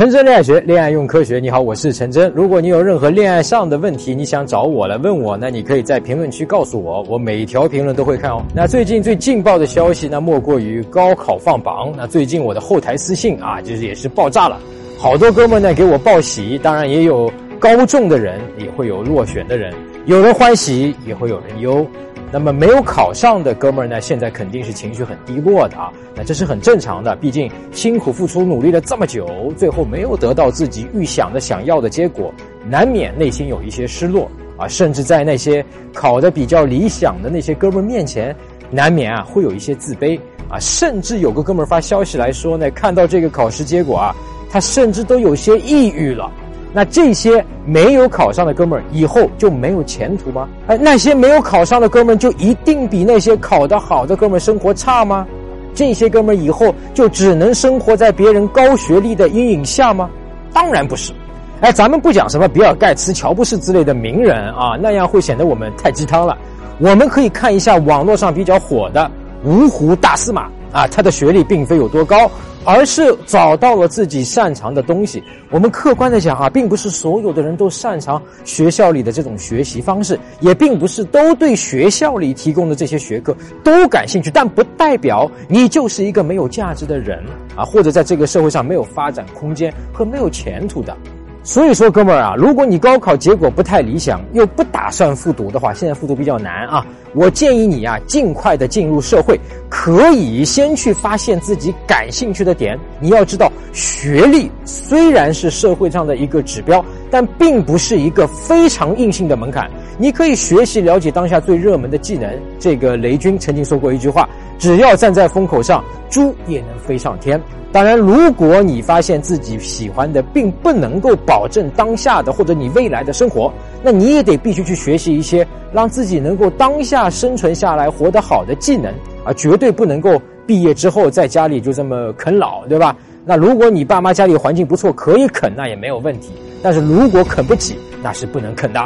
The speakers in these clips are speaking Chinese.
陈真恋爱学，恋爱用科学。你好，我是陈真。如果你有任何恋爱上的问题，你想找我来问我，那你可以在评论区告诉我，我每一条评论都会看哦。那最近最劲爆的消息，那莫过于高考放榜。那最近我的后台私信啊，就是也是爆炸了，好多哥们呢给我报喜，当然也有高中的人，也会有落选的人，有人欢喜，也会有人忧。那么没有考上的哥们儿呢，现在肯定是情绪很低落的啊。那这是很正常的，毕竟辛苦付出、努力了这么久，最后没有得到自己预想的、想要的结果，难免内心有一些失落啊。甚至在那些考得比较理想的那些哥们儿面前，难免啊会有一些自卑啊。甚至有个哥们儿发消息来说呢，看到这个考试结果啊，他甚至都有些抑郁了。那这些没有考上的哥们儿以后就没有前途吗？哎，那些没有考上的哥们儿就一定比那些考得好的哥们儿生活差吗？这些哥们儿以后就只能生活在别人高学历的阴影下吗？当然不是。哎，咱们不讲什么比尔盖茨、乔布斯之类的名人啊，那样会显得我们太鸡汤了。我们可以看一下网络上比较火的芜湖大司马啊，他的学历并非有多高。而是找到了自己擅长的东西。我们客观的讲啊，并不是所有的人都擅长学校里的这种学习方式，也并不是都对学校里提供的这些学科都感兴趣。但不代表你就是一个没有价值的人啊，或者在这个社会上没有发展空间和没有前途的。所以说，哥们儿啊，如果你高考结果不太理想，又不打算复读的话，现在复读比较难啊。我建议你啊，尽快的进入社会，可以先去发现自己感兴趣的点。你要知道，学历虽然是社会上的一个指标，但并不是一个非常硬性的门槛。你可以学习了解当下最热门的技能。这个雷军曾经说过一句话：只要站在风口上，猪也能飞上天。当然，如果你发现自己喜欢的并不能够保证当下的或者你未来的生活，那你也得必须去学习一些让自己能够当下生存下来、活得好的技能啊！绝对不能够毕业之后在家里就这么啃老，对吧？那如果你爸妈家里环境不错，可以啃，那也没有问题。但是如果啃不起，那是不能啃的。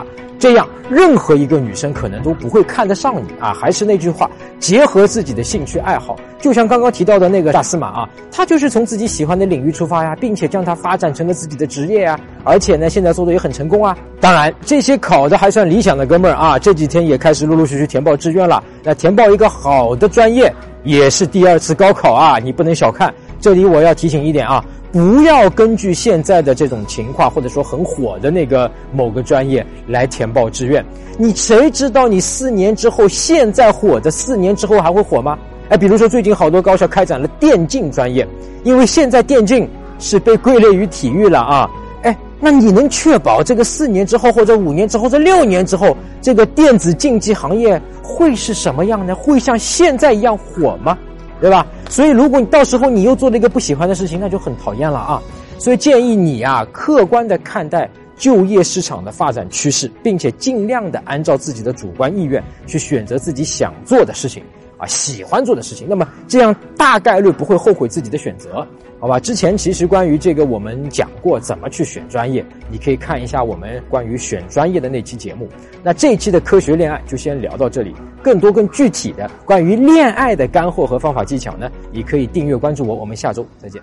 这样，任何一个女生可能都不会看得上你啊！还是那句话，结合自己的兴趣爱好，就像刚刚提到的那个大司马啊，他就是从自己喜欢的领域出发呀，并且将它发展成了自己的职业呀，而且呢，现在做的也很成功啊。当然，这些考的还算理想的哥们儿啊，这几天也开始陆陆续续填报志愿了。那填报一个好的专业，也是第二次高考啊，你不能小看。这里我要提醒一点啊。不要根据现在的这种情况，或者说很火的那个某个专业来填报志愿。你谁知道你四年之后现在火的，四年之后还会火吗？哎，比如说最近好多高校开展了电竞专业，因为现在电竞是被归类于体育了啊。哎，那你能确保这个四年之后，或者五年之后，这六年之后，这个电子竞技行业会是什么样呢？会像现在一样火吗？对吧？所以，如果你到时候你又做了一个不喜欢的事情，那就很讨厌了啊！所以建议你啊，客观的看待就业市场的发展趋势，并且尽量的按照自己的主观意愿去选择自己想做的事情。啊，喜欢做的事情，那么这样大概率不会后悔自己的选择，好吧？之前其实关于这个我们讲过怎么去选专业，你可以看一下我们关于选专业的那期节目。那这一期的科学恋爱就先聊到这里，更多更具体的关于恋爱的干货和方法技巧呢，你可以订阅关注我，我们下周再见。